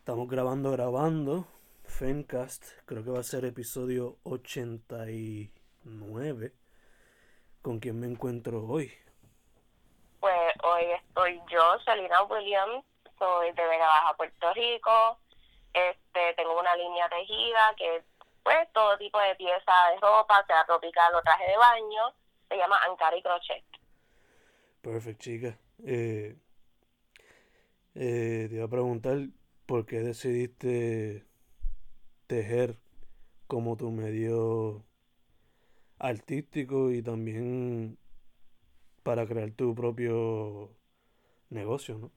Estamos grabando, grabando. Fencast, creo que va a ser episodio 89. ¿Con quién me encuentro hoy? Pues hoy estoy yo, Selina Williams, soy de Vega Baja, Puerto Rico. Este, tengo una línea tejida que pues todo tipo de pieza de ropa, sea tropical o traje de baño, se llama Ankari Crochet. Perfecto, chica. Eh, eh, te iba a preguntar por qué decidiste tejer como tu medio artístico y también para crear tu propio negocio, ¿no?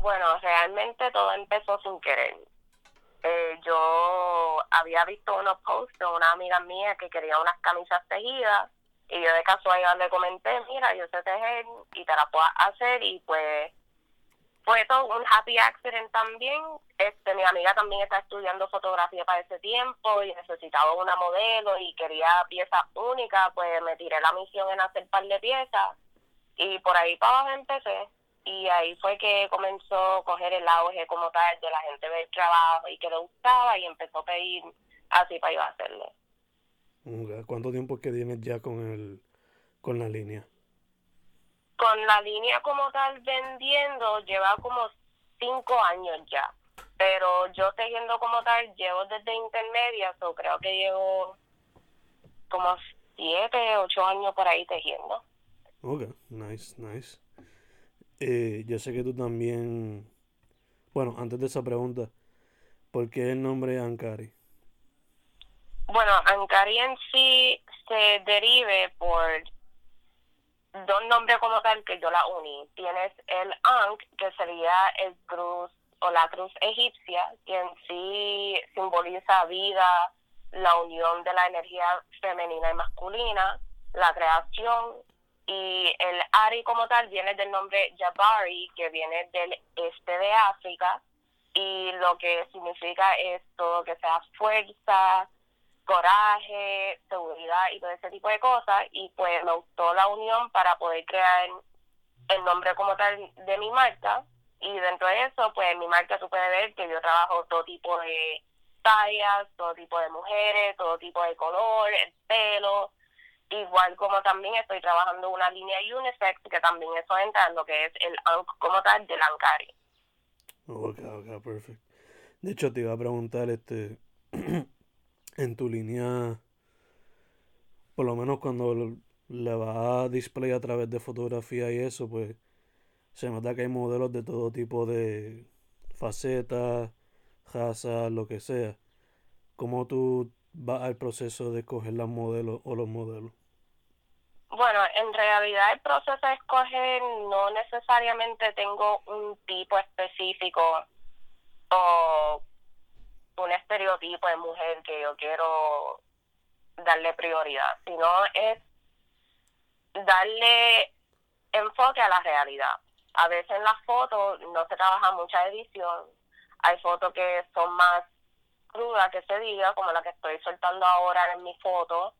Bueno, realmente todo empezó sin querer. Eh, yo había visto unos posts de una amiga mía que quería unas camisas tejidas y yo de casualidad le comenté, mira, yo sé tejer y te la puedo hacer y pues fue todo un happy accident también. Este, mi amiga también está estudiando fotografía para ese tiempo y necesitaba una modelo y quería piezas únicas, pues me tiré la misión en hacer par de piezas y por ahí para abajo empecé. Y ahí fue que comenzó a coger el auge como tal de la gente ver trabajo y que le gustaba y empezó a pedir así para yo hacerle. ¿Cuánto tiempo que tienes ya con el con la línea? Con la línea como tal vendiendo lleva como cinco años ya. Pero yo tejiendo como tal llevo desde intermedia, so creo que llevo como siete, ocho años por ahí tejiendo. Ok, nice, nice. Eh, yo sé que tú también, bueno, antes de esa pregunta, ¿por qué el nombre Ankari? Bueno, Ankari en sí se derive por dos nombres como tal que yo la uní. Tienes el Ankh, que sería el cruz o la cruz egipcia, que en sí simboliza vida, la unión de la energía femenina y masculina, la creación, y el Ari como tal viene del nombre Jabari, que viene del este de África, y lo que significa es todo que sea fuerza, coraje, seguridad y todo ese tipo de cosas, y pues me gustó la unión para poder crear el nombre como tal de mi marca, y dentro de eso, pues mi marca tú puedes ver que yo trabajo todo tipo de tallas, todo tipo de mujeres, todo tipo de color, el pelo, igual como también estoy trabajando una línea unisex que también eso entra en lo que es el como tal del Ankari. Ok, ok, perfecto. De hecho, te iba a preguntar, este, en tu línea, por lo menos cuando le va a display a través de fotografía y eso, pues se nota que hay modelos de todo tipo de facetas, razas, lo que sea. ¿Cómo tú vas al proceso de escoger los modelos o los modelos? Bueno, en realidad el proceso de escoger no necesariamente tengo un tipo específico o un estereotipo de mujer que yo quiero darle prioridad, sino es darle enfoque a la realidad. A veces en las fotos no se trabaja mucha edición, hay fotos que son más crudas, que se diga, como la que estoy soltando ahora en mi foto.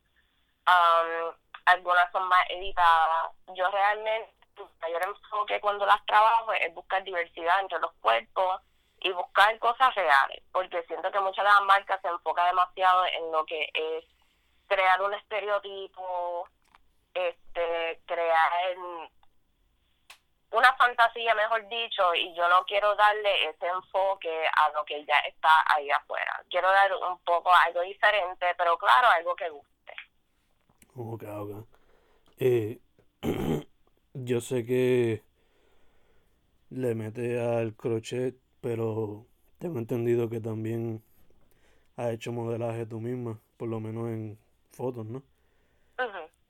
Um, algunas son más editadas. Yo realmente, mi mayor enfoque cuando las trabajo es buscar diversidad entre los cuerpos y buscar cosas reales, porque siento que muchas de las marcas se enfocan demasiado en lo que es crear un estereotipo, este, crear una fantasía, mejor dicho, y yo no quiero darle ese enfoque a lo que ya está ahí afuera. Quiero dar un poco algo diferente, pero claro, algo que guste. Ok, ok. Eh, yo sé que le mete al crochet, pero tengo entendido que también has hecho modelaje tú misma, por lo menos en fotos, ¿no?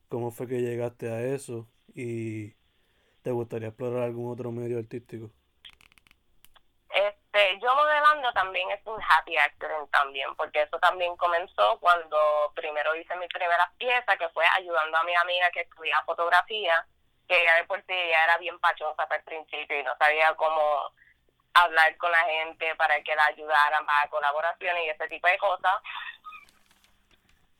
¿Cómo fue que llegaste a eso y te gustaría explorar algún otro medio artístico? Este, también es un happy accident también, porque eso también comenzó cuando primero hice mi primera pieza, que fue ayudando a mi amiga que estudia fotografía, que ella de por sí ya era bien pachosa para el principio y no sabía cómo hablar con la gente para que la ayudaran para colaboraciones y ese tipo de cosas.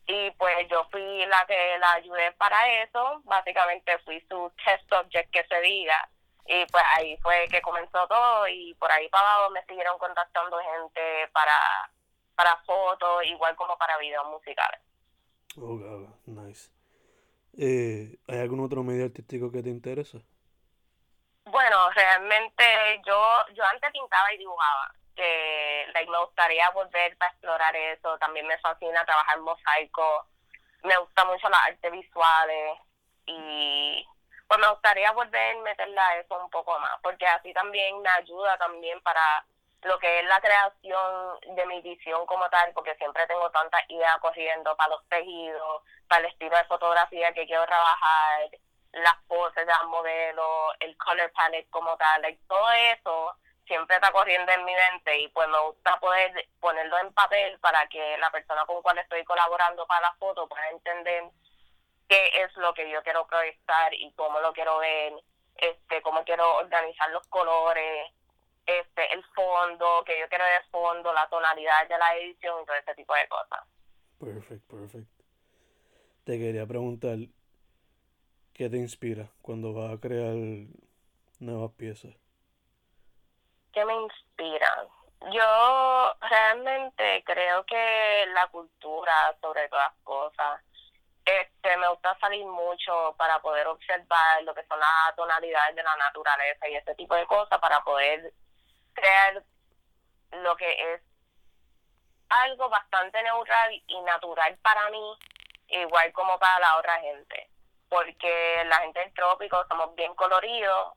Y pues yo fui la que la ayudé para eso, básicamente fui su test subject que se diga y pues ahí fue que comenzó todo y por ahí para abajo me siguieron contactando gente para, para fotos, igual como para videos musicales. Oh, nice. Eh, ¿Hay algún otro medio artístico que te interesa? Bueno, realmente yo yo antes pintaba y dibujaba, que me gustaría volver para explorar eso. También me fascina trabajar mosaico, me gusta mucho las artes visuales y pues me gustaría volver a meterla a eso un poco más, porque así también me ayuda también para lo que es la creación de mi visión como tal, porque siempre tengo tantas ideas corriendo para los tejidos, para el estilo de fotografía que quiero trabajar, las poses de los modelos, el color palette como tal, y todo eso siempre está corriendo en mi mente y pues me gusta poder ponerlo en papel para que la persona con cual estoy colaborando para la foto pueda entender qué es lo que yo quiero proyectar y cómo lo quiero ver, este, cómo quiero organizar los colores, este, el fondo, que yo quiero de fondo, la tonalidad de la edición y todo ese tipo de cosas. Perfecto, perfecto. Te quería preguntar, ¿qué te inspira cuando vas a crear nuevas piezas? ¿Qué me inspira? Yo realmente creo que la cultura sobre todas las cosas este, me gusta salir mucho para poder observar lo que son las tonalidades de la naturaleza y ese tipo de cosas para poder crear lo que es algo bastante neutral y natural para mí, igual como para la otra gente. Porque la gente del trópico somos bien coloridos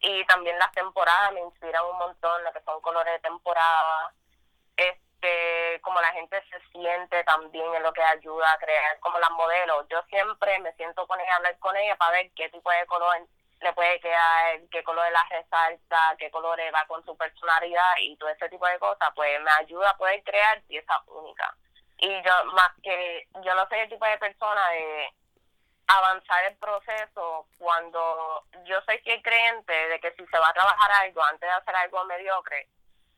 y también las temporadas me inspiran un montón, lo que son colores de temporada. Este, como la gente se siente también en lo que ayuda a crear como las modelos. Yo siempre me siento con ella hablar con ella para ver qué tipo de color le puede quedar, qué color la resalta, qué color va con su personalidad y todo ese tipo de cosas, pues me ayuda a poder crear piezas únicas. Y yo, más que, yo no soy el tipo de persona de avanzar el proceso cuando yo soy fiel creyente de que si se va a trabajar algo antes de hacer algo mediocre,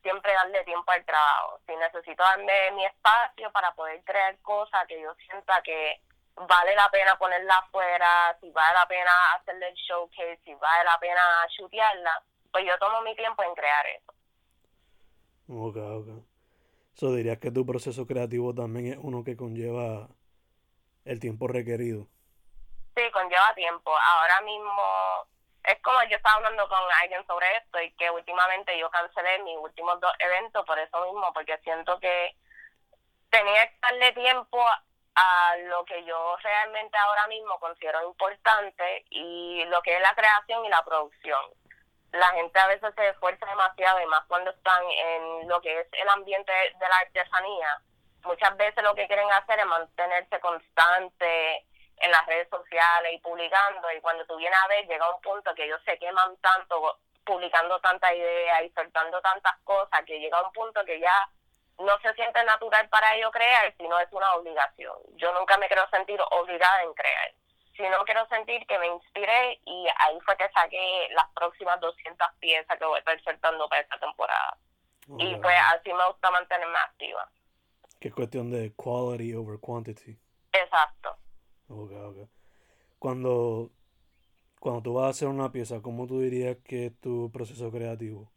siempre darle tiempo al trabajo. Si necesito darme mi espacio para poder crear cosas que yo sienta que vale la pena ponerla afuera, si vale la pena hacerle el showcase, si vale la pena chutearla, pues yo tomo mi tiempo en crear eso. Ok, ok. Eso dirías que tu proceso creativo también es uno que conlleva el tiempo requerido. Sí, conlleva tiempo. Ahora mismo es como yo estaba hablando con alguien sobre esto y que últimamente yo cancelé mis últimos dos eventos por eso mismo, porque siento que tenía que darle tiempo a lo que yo realmente ahora mismo considero importante y lo que es la creación y la producción. La gente a veces se esfuerza demasiado y más cuando están en lo que es el ambiente de la artesanía. Muchas veces lo que quieren hacer es mantenerse constante, en las redes sociales y publicando y cuando tú vienes a ver llega un punto que ellos se queman tanto publicando tantas ideas y soltando tantas cosas que llega un punto que ya no se siente natural para ellos crear, sino es una obligación. Yo nunca me quiero sentir obligada en crear, sino quiero sentir que me inspiré y ahí fue que saqué las próximas 200 piezas que voy a estar soltando para esta temporada. Y pues así me gusta mantenerme activa. Que cuestión de quality over quantity. Exacto. Ok, ok. Cuando, cuando tú vas a hacer una pieza, ¿cómo tú dirías que es tu proceso creativo?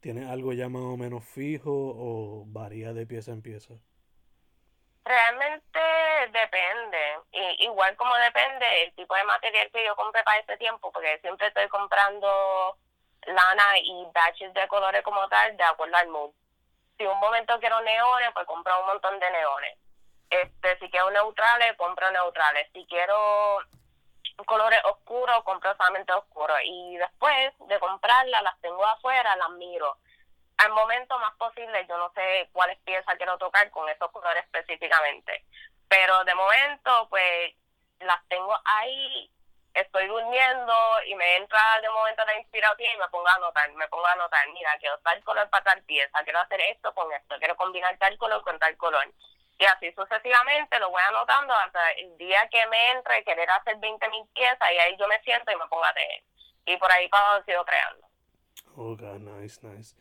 ¿Tienes algo ya más o menos fijo o varía de pieza en pieza? Realmente depende. Y, igual como depende el tipo de material que yo compré para ese tiempo, porque siempre estoy comprando lana y batches de colores como tal de acuerdo al mood. Si un momento quiero neones, pues compro un montón de neones este, si quiero neutrales, compro neutrales. Si quiero colores oscuros, compro solamente oscuros. Y después de comprarlas, las tengo afuera, las miro. Al momento más posible, yo no sé cuáles piezas quiero tocar con esos colores específicamente. Pero de momento, pues las tengo ahí estoy durmiendo y me entra de momento la inspiración y me pongo a anotar, me pongo a anotar, mira, quiero tal color para tal pieza, quiero hacer esto con esto, quiero combinar tal color con tal color. Y así sucesivamente lo voy anotando hasta el día que me entre querer hacer 20 mil piezas y ahí yo me siento y me pongo a tejer. Y por ahí para sigo creando. Ok, nice, nice.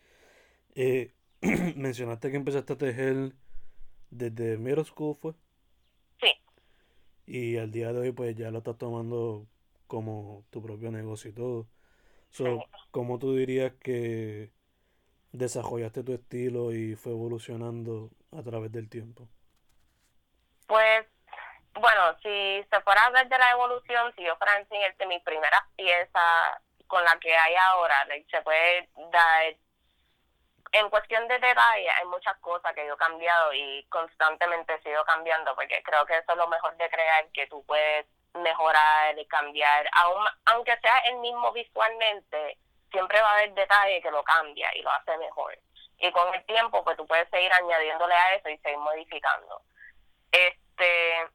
Eh, mencionaste que empezaste a tejer desde middle school, ¿fue? Sí. Y al día de hoy pues ya lo estás tomando como tu propio negocio y todo. So, ¿Cómo tú dirías que desarrollaste tu estilo y fue evolucionando a través del tiempo? Pues, bueno, si se fuera a hablar de la evolución, si yo fuera a enseñarte mi primera pieza con la que hay ahora, se puede dar en cuestión de detalle hay muchas cosas que yo he cambiado y constantemente sigo cambiando porque creo que eso es lo mejor de crear, que tú puedes mejorar y cambiar, aun, aunque sea el mismo visualmente, siempre va a haber detalle que lo cambia y lo hace mejor. Y con el tiempo, pues tú puedes seguir añadiéndole a eso y seguir modificando. Este,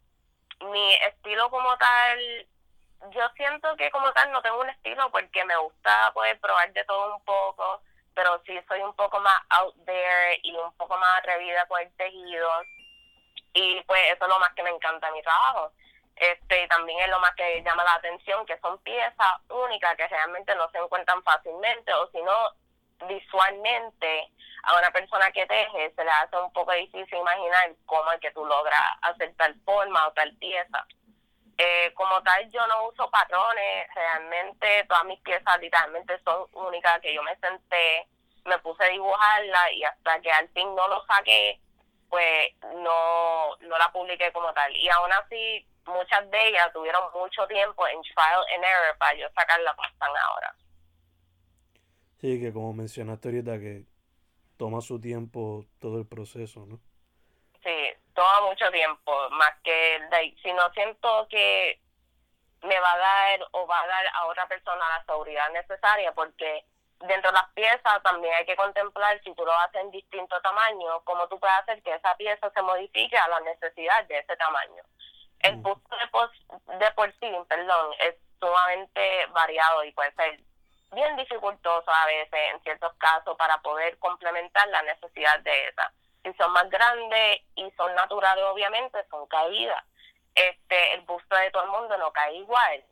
mi estilo como tal, yo siento que como tal no tengo un estilo porque me gusta poder probar de todo un poco, pero sí soy un poco más out there y un poco más atrevida con el tejido. Y pues eso es lo más que me encanta de mi trabajo este también es lo más que llama la atención que son piezas únicas que realmente no se encuentran fácilmente o si no visualmente a una persona que teje se le hace un poco difícil imaginar cómo es que tú logras hacer tal forma o tal pieza eh, como tal yo no uso patrones realmente todas mis piezas literalmente son únicas que yo me senté me puse a dibujarla y hasta que al fin no lo saqué pues no no la publiqué como tal y aún así muchas de ellas tuvieron mucho tiempo en trial and error para yo sacarla como están ahora. Sí, que como mencionaste ahorita que toma su tiempo todo el proceso, ¿no? Sí, toma mucho tiempo, más que si no siento que me va a dar o va a dar a otra persona la seguridad necesaria, porque dentro de las piezas también hay que contemplar si tú lo haces en distinto tamaño, cómo tú puedes hacer que esa pieza se modifique a la necesidad de ese tamaño. El busto de, de por sí, perdón, es sumamente variado y puede ser bien dificultoso a veces en ciertos casos para poder complementar la necesidad de esa. Si son más grandes y son naturales, obviamente, son caídas. Este, el busto de todo el mundo no cae igual.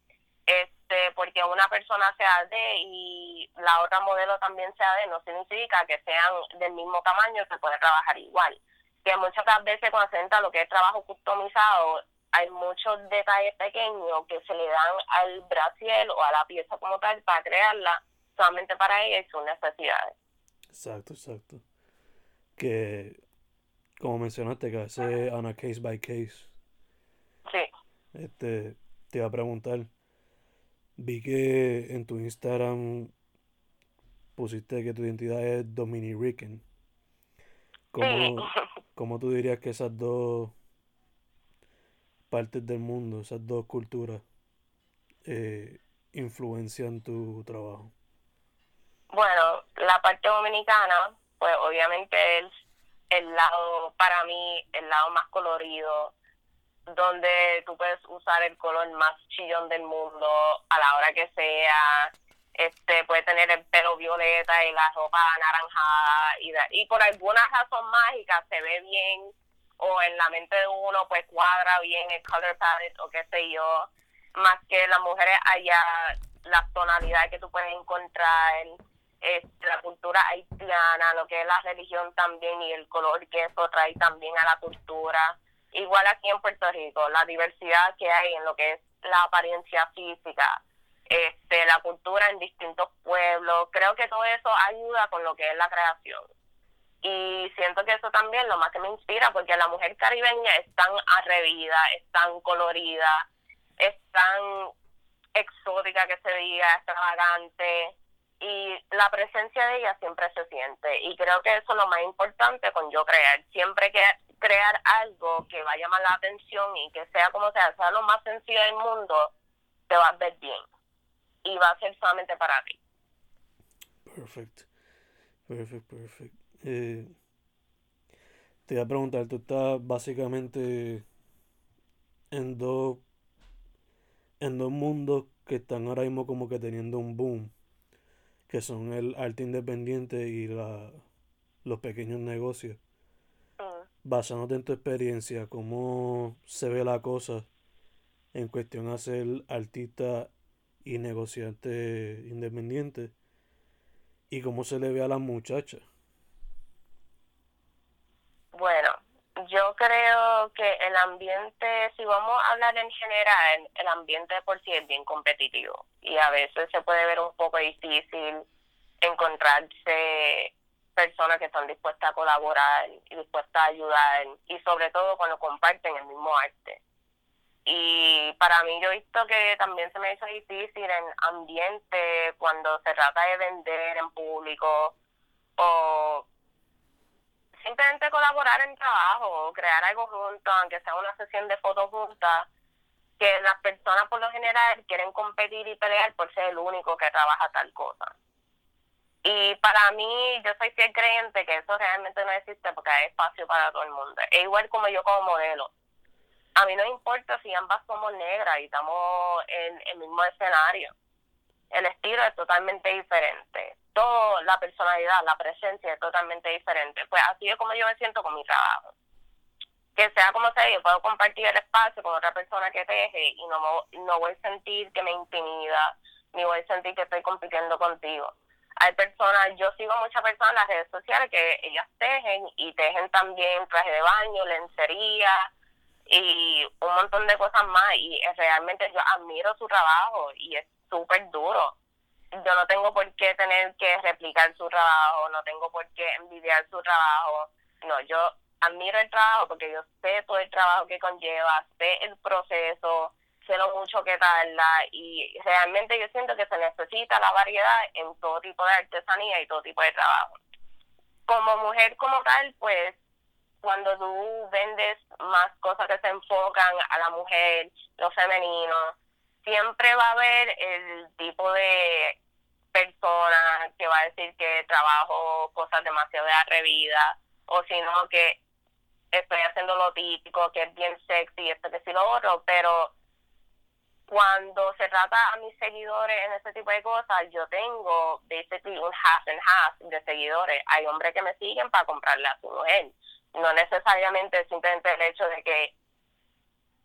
Este, porque una persona sea de y la otra modelo también sea de, no significa que sean del mismo tamaño que puede trabajar igual. Que muchas veces cuando se entra lo que es trabajo customizado, hay muchos detalles pequeños que se le dan al brasiel o a la pieza como tal para crearla solamente para ella y sus necesidades. Exacto, exacto. Que, como mencionaste, que hace a una case by case. Sí. Este, te iba a preguntar, vi que en tu Instagram pusiste que tu identidad es Dominican. ¿Cómo, ¿Cómo tú dirías que esas dos partes del mundo, esas dos culturas, eh, influencian tu trabajo? Bueno, la parte dominicana, pues obviamente es el lado, para mí, el lado más colorido, donde tú puedes usar el color más chillón del mundo a la hora que sea. Este puede tener el pelo violeta y la ropa anaranjada y, y por alguna razón mágica se ve bien o en la mente de uno pues cuadra bien el color palette o qué sé yo, más que las mujeres allá, la tonalidad que tú puedes encontrar, este, la cultura haitiana, lo que es la religión también y el color que eso trae también a la cultura. Igual aquí en Puerto Rico, la diversidad que hay en lo que es la apariencia física, este, la cultura en distintos pueblos, creo que todo eso ayuda con lo que es la creación y siento que eso también lo más que me inspira porque la mujer caribeña es tan atrevida, es tan colorida, es tan exótica que se diga, extravagante y la presencia de ella siempre se siente y creo que eso es lo más importante con yo crear, siempre que crear algo que va a llamar la atención y que sea como sea, sea lo más sencillo del mundo, te va a ver bien y va a ser solamente para ti. Perfecto, perfecto, perfecto. Eh, te voy a preguntar, tú estás básicamente en dos, en dos mundos que están ahora mismo como que teniendo un boom, que son el arte independiente y la, los pequeños negocios. Mm. Basándote en tu experiencia, cómo se ve la cosa en cuestión a ser artista y negociante independiente y cómo se le ve a las muchachas. Bueno, yo creo que el ambiente, si vamos a hablar en general, el ambiente por sí es bien competitivo y a veces se puede ver un poco difícil encontrarse personas que están dispuestas a colaborar y dispuestas a ayudar y sobre todo cuando comparten el mismo arte. Y para mí yo he visto que también se me hizo difícil en ambiente cuando se trata de vender en público o simplemente colaborar en trabajo, crear algo juntos, aunque sea una sesión de fotos juntas, que las personas por lo general quieren competir y pelear por ser el único que trabaja tal cosa. Y para mí, yo soy fiel creyente que eso realmente no existe porque hay espacio para todo el mundo. Es igual como yo como modelo. A mí no importa si ambas somos negras y estamos en el mismo escenario. El estilo es totalmente diferente. Todo, la personalidad, la presencia es totalmente diferente. Pues así es como yo me siento con mi trabajo. Que sea como sea, yo puedo compartir el espacio con otra persona que teje y no, no voy a sentir que me intimida, ni voy a sentir que estoy compitiendo contigo hay personas, yo sigo muchas personas en las redes sociales que ellas tejen y tejen también traje de baño, lencería y un montón de cosas más y realmente yo admiro su trabajo y es súper duro. Yo no tengo por qué tener que replicar su trabajo, no tengo por qué envidiar su trabajo. No, yo admiro el trabajo porque yo sé todo el trabajo que conlleva, sé el proceso, sé lo mucho que tarda y realmente yo siento que se necesita la variedad en todo tipo de artesanía y todo tipo de trabajo. Como mujer como tal, pues cuando tú vendes más cosas que se enfocan a la mujer, lo femenino, siempre va a haber el tipo de persona que va a decir que trabajo cosas demasiado de atrevidas o sino que estoy haciendo lo típico, que es bien sexy, esto que sí lo otro, pero cuando se trata a mis seguidores en ese tipo de cosas, yo tengo basically un half and half de seguidores. Hay hombres que me siguen para comprarle a su mujer. No necesariamente simplemente el hecho de que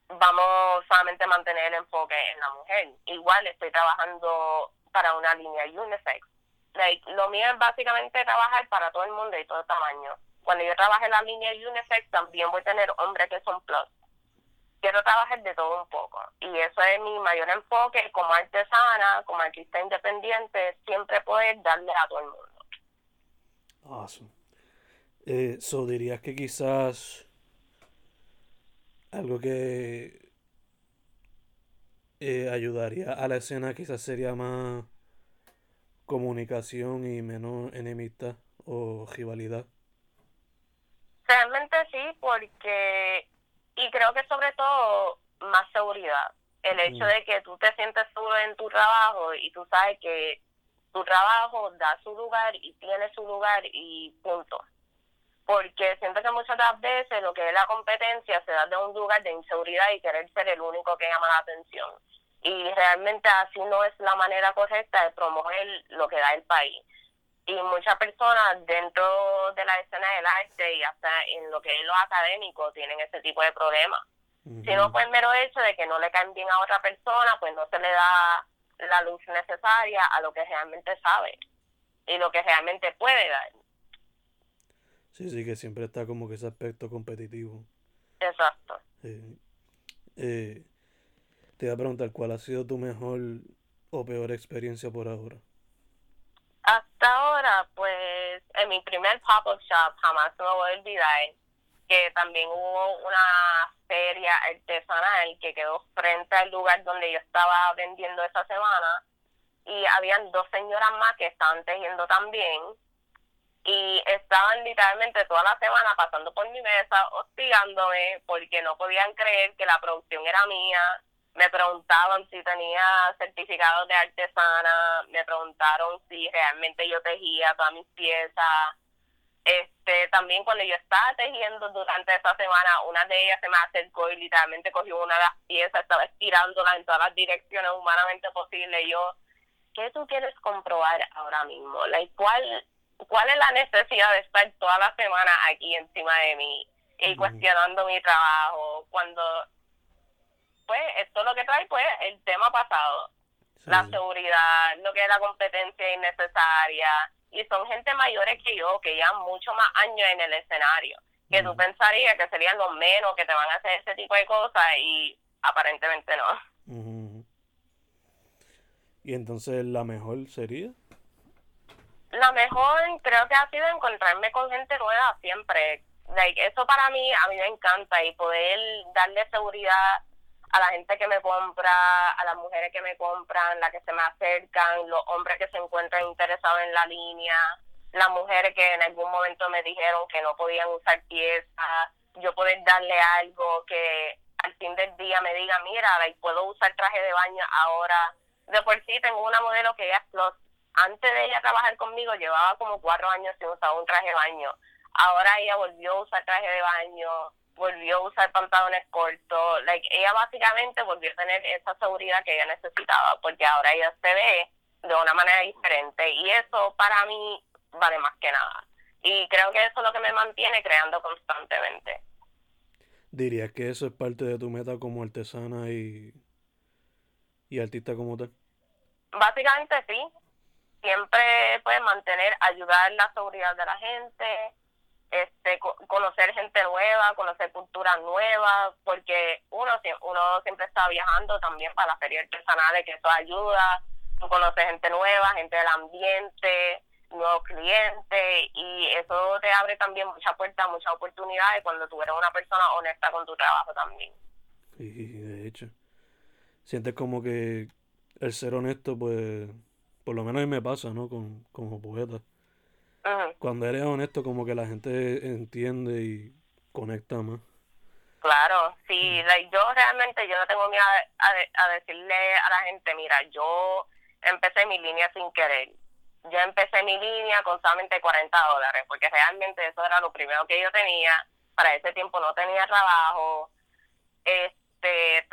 vamos solamente a mantener el enfoque en la mujer. Igual estoy trabajando para una línea unisex. Like, lo mío es básicamente trabajar para todo el mundo y todo tamaño. Cuando yo trabaje en la línea unisex, también voy a tener hombres que son plus quiero trabajar de todo un poco. Y eso es mi mayor enfoque como artesana, como artista independiente, siempre poder darle a todo el mundo. Awesome. Eh, so dirías que quizás algo que eh, ayudaría a la escena quizás sería más comunicación y menos enemistad o rivalidad. Realmente sí, porque y creo que sobre todo más seguridad. El hecho de que tú te sientes seguro en tu trabajo y tú sabes que tu trabajo da su lugar y tiene su lugar y punto. Porque siento que muchas veces lo que es la competencia se da de un lugar de inseguridad y querer ser el único que llama la atención. Y realmente así no es la manera correcta de promover lo que da el país y muchas personas dentro de la escena del arte y hasta en lo que es lo académico tienen ese tipo de problemas. Si no fue el mero hecho de que no le caen bien a otra persona, pues no se le da la luz necesaria a lo que realmente sabe y lo que realmente puede dar. Sí, sí, que siempre está como que ese aspecto competitivo. Exacto. Eh, te voy a preguntar, ¿cuál ha sido tu mejor o peor experiencia por ahora? Hasta ahora, pues, en mi primer pop-up shop jamás me voy a olvidar que también hubo una feria artesanal que quedó frente al lugar donde yo estaba vendiendo esa semana y habían dos señoras más que estaban tejiendo también y estaban literalmente toda la semana pasando por mi mesa hostigándome porque no podían creer que la producción era mía me preguntaban si tenía certificados de artesana, me preguntaron si realmente yo tejía todas mis piezas, este también cuando yo estaba tejiendo durante esa semana, una de ellas se me acercó y literalmente cogió una de las piezas, estaba estirándola en todas las direcciones humanamente posibles. Yo, ¿qué tú quieres comprobar ahora mismo? Like, ¿cuál, ¿Cuál es la necesidad de estar toda la semana aquí encima de mí y cuestionando mi trabajo? Cuando, pues, esto lo que trae, pues, el tema pasado. La seguridad, lo que es la competencia innecesaria. Y son gente mayores que yo, que llevan mucho más años en el escenario. Que tú pensarías que serían los menos que te van a hacer ese tipo de cosas y aparentemente no. ¿Y entonces la mejor sería? La mejor creo que ha sido encontrarme con gente nueva siempre. Like, eso para mí, a mí me encanta y poder darle seguridad a la gente que me compra, a las mujeres que me compran, las que se me acercan, los hombres que se encuentran interesados en la línea, las mujeres que en algún momento me dijeron que no podían usar piezas, yo poder darle algo que al fin del día me diga, mira, puedo usar traje de baño ahora. De por sí tengo una modelo que ella antes de ella trabajar conmigo llevaba como cuatro años sin usar un traje de baño. Ahora ella volvió a usar traje de baño, volvió a usar pantalones cortos. Like, ella básicamente volvió a tener esa seguridad que ella necesitaba, porque ahora ella se ve de una manera diferente. Y eso para mí vale más que nada. Y creo que eso es lo que me mantiene creando constantemente. ¿Dirías que eso es parte de tu meta como artesana y, y artista como tal? Básicamente sí. Siempre puedes mantener, ayudar la seguridad de la gente, este conocer gente nueva, conocer culturas nuevas, porque uno uno siempre está viajando también para las ferias artesanales, que eso ayuda, tú conoces gente nueva, gente del ambiente, nuevos clientes, y eso te abre también muchas puertas, muchas oportunidades cuando tú eres una persona honesta con tu trabajo también. Y de hecho, sientes como que el ser honesto, pues, por lo menos a mí me pasa, ¿no? Con, como poeta cuando eres honesto, como que la gente entiende y conecta más. Claro, sí, yo realmente yo no tengo miedo a, decirle a la gente, mira, yo empecé mi línea sin querer. Yo empecé mi línea con solamente 40 dólares, porque realmente eso era lo primero que yo tenía. Para ese tiempo no tenía trabajo. Este,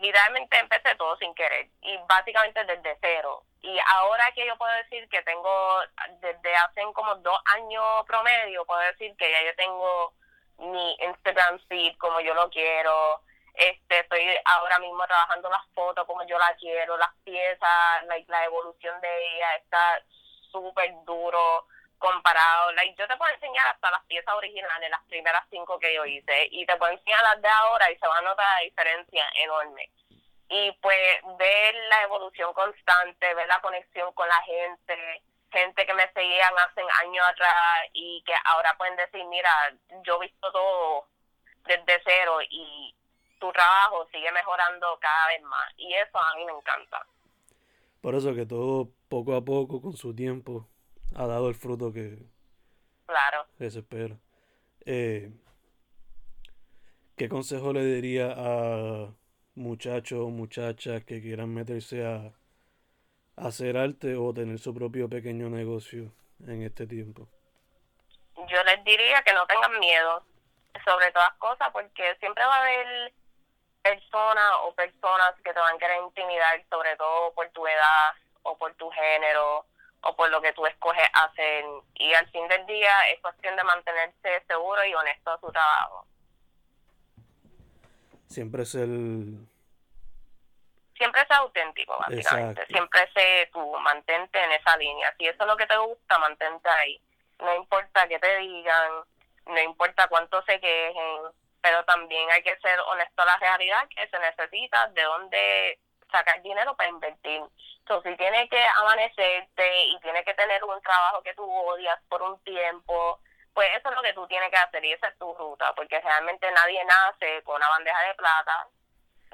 literalmente empecé todo sin querer y básicamente desde cero. Y ahora que yo puedo decir que tengo, desde hace como dos años promedio, puedo decir que ya yo tengo mi Instagram feed como yo lo quiero. Este, estoy ahora mismo trabajando las fotos como yo las quiero, las piezas, la evolución de ella está súper duro comparado. Like, yo te puedo enseñar hasta las piezas originales, las primeras cinco que yo hice, y te puedo enseñar las de ahora y se va a notar la diferencia enorme y pues ver la evolución constante, ver la conexión con la gente, gente que me seguían hace años atrás y que ahora pueden decir, mira, yo he visto todo desde cero y tu trabajo sigue mejorando cada vez más y eso a mí me encanta. Por eso que todo poco a poco, con su tiempo, ha dado el fruto que, claro. se espera. Eh, ¿Qué consejo le diría a muchachos o muchachas que quieran meterse a, hacer arte o tener su propio pequeño negocio en este tiempo? Yo les diría que no tengan miedo sobre todas cosas porque siempre va a haber personas o personas que te van a querer intimidar sobre todo por tu edad o por tu género o por lo que tú escoges hacer y al fin del día es cuestión de mantenerse seguro y honesto a su trabajo siempre es el... Siempre es auténtico, básicamente. Siempre sé tú, mantente en esa línea. Si eso es lo que te gusta, mantente ahí. No importa qué te digan, no importa cuánto se quejen, pero también hay que ser honesto a la realidad que se necesita de dónde sacar dinero para invertir. Entonces, si tienes que amanecerte y tienes que tener un trabajo que tú odias por un tiempo, pues eso es lo que tú tienes que hacer y esa es tu ruta, porque realmente nadie nace con una bandeja de plata.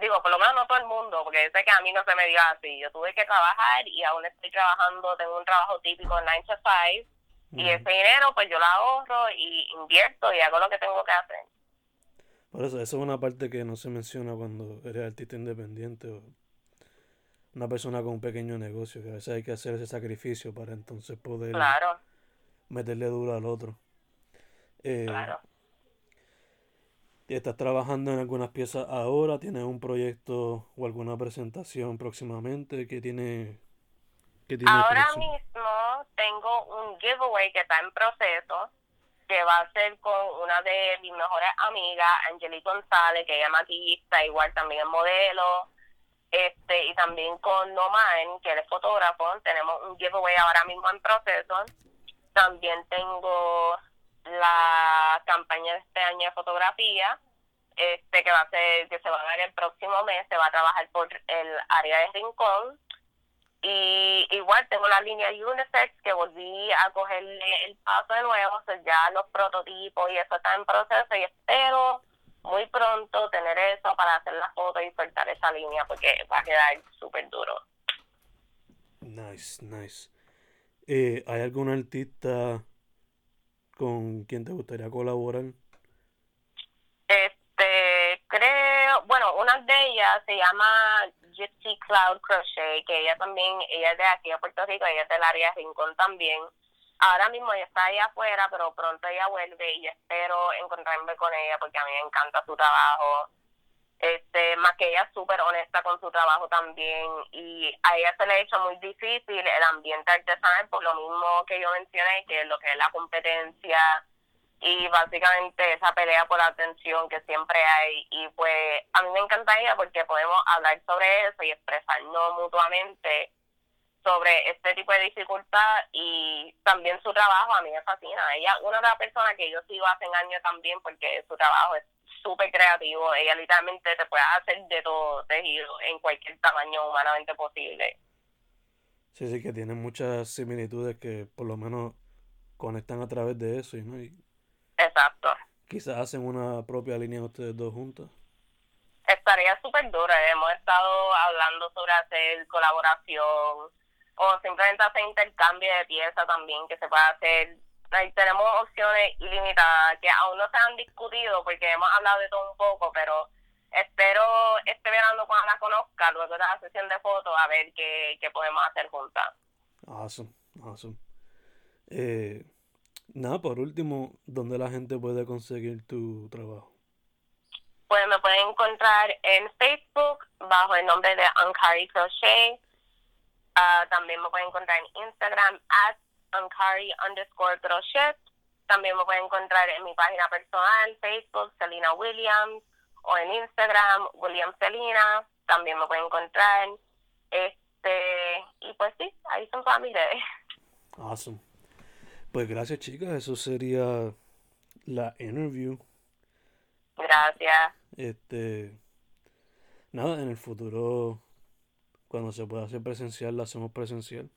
Digo, por lo menos no todo el mundo, porque sé que a mí no se me dio así. Yo tuve que trabajar y aún estoy trabajando, tengo un trabajo típico 9 to 5 y ese dinero pues yo lo ahorro y invierto y hago lo que tengo que hacer. Por eso, eso es una parte que no se menciona cuando eres artista independiente o una persona con un pequeño negocio, que a veces hay que hacer ese sacrificio para entonces poder claro. meterle duro al otro. Eh, claro. ¿Estás trabajando en algunas piezas ahora? ¿Tienes un proyecto o alguna presentación próximamente? ¿Qué tiene, qué tiene Ahora próximo? mismo tengo un giveaway que está en proceso, que va a ser con una de mis mejores amigas, Angelique González, que ella es maquillista, igual también es modelo, este y también con Noman, que él es fotógrafo. Tenemos un giveaway ahora mismo en proceso. También tengo la campaña de este año de fotografía, este que va a ser, que se va a dar el próximo mes, se va a trabajar por el área de Rincón. Y igual tengo la línea Unisex que volví a cogerle el paso de nuevo, o ya los prototipos y eso está en proceso y espero muy pronto tener eso para hacer la foto y soltar esa línea porque va a quedar súper duro. Nice, nice. Eh, ¿hay algún artista con quien te gustaría colaborar? Este, creo, bueno, una de ellas se llama Gypsy Cloud Crochet, que ella también, ella es de aquí de Puerto Rico, ella es del área de Rincón también. Ahora mismo ella está allá afuera, pero pronto ella vuelve y espero encontrarme con ella porque a mí me encanta su trabajo. Este, más que ella es súper honesta con su trabajo también y a ella se le ha hecho muy difícil el ambiente artesanal por lo mismo que yo mencioné, que es lo que es la competencia y básicamente esa pelea por la atención que siempre hay y pues a mí me encanta ella porque podemos hablar sobre eso y expresarnos mutuamente sobre este tipo de dificultad y también su trabajo a mí me fascina. Ella una de las personas que yo sigo hace años también porque su trabajo es súper creativo. Ella literalmente te puede hacer de todo tejido en cualquier tamaño humanamente posible. Sí, sí, que tienen muchas similitudes que por lo menos conectan a través de eso, ¿no? Y Exacto. quizás hacen una propia línea ustedes dos juntas. Estaría súper duro. Hemos estado hablando sobre hacer colaboración o simplemente hacer intercambio de piezas también que se puede hacer. Ahí tenemos opciones ilimitadas que aún no se han discutido porque hemos hablado de todo un poco, pero espero este verano cuando la conozca, luego de la sesión de fotos, a ver qué, qué podemos hacer juntas. Awesome, awesome. Eh, nada, por último, ¿dónde la gente puede conseguir tu trabajo? Pues me pueden encontrar en Facebook bajo el nombre de Ankari Crochet. Ah, también me pueden encontrar en Instagram at Ankari underscore crochet. También me pueden encontrar en mi página personal, Facebook, Selena Williams, o en Instagram, William Selena. También me pueden encontrar. Este, y pues sí, ahí son todas mis redes. Awesome. Pues gracias, chicas. Eso sería la interview. Gracias. Este, nada, en el futuro, cuando se pueda hacer presencial, la hacemos presencial.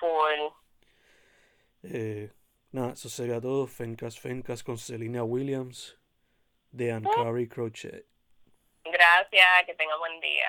Full. Eh, nada, eso sería todo. Fencas, Fencas con Selena Williams de Ankari Crochet. Gracias, que tenga buen día.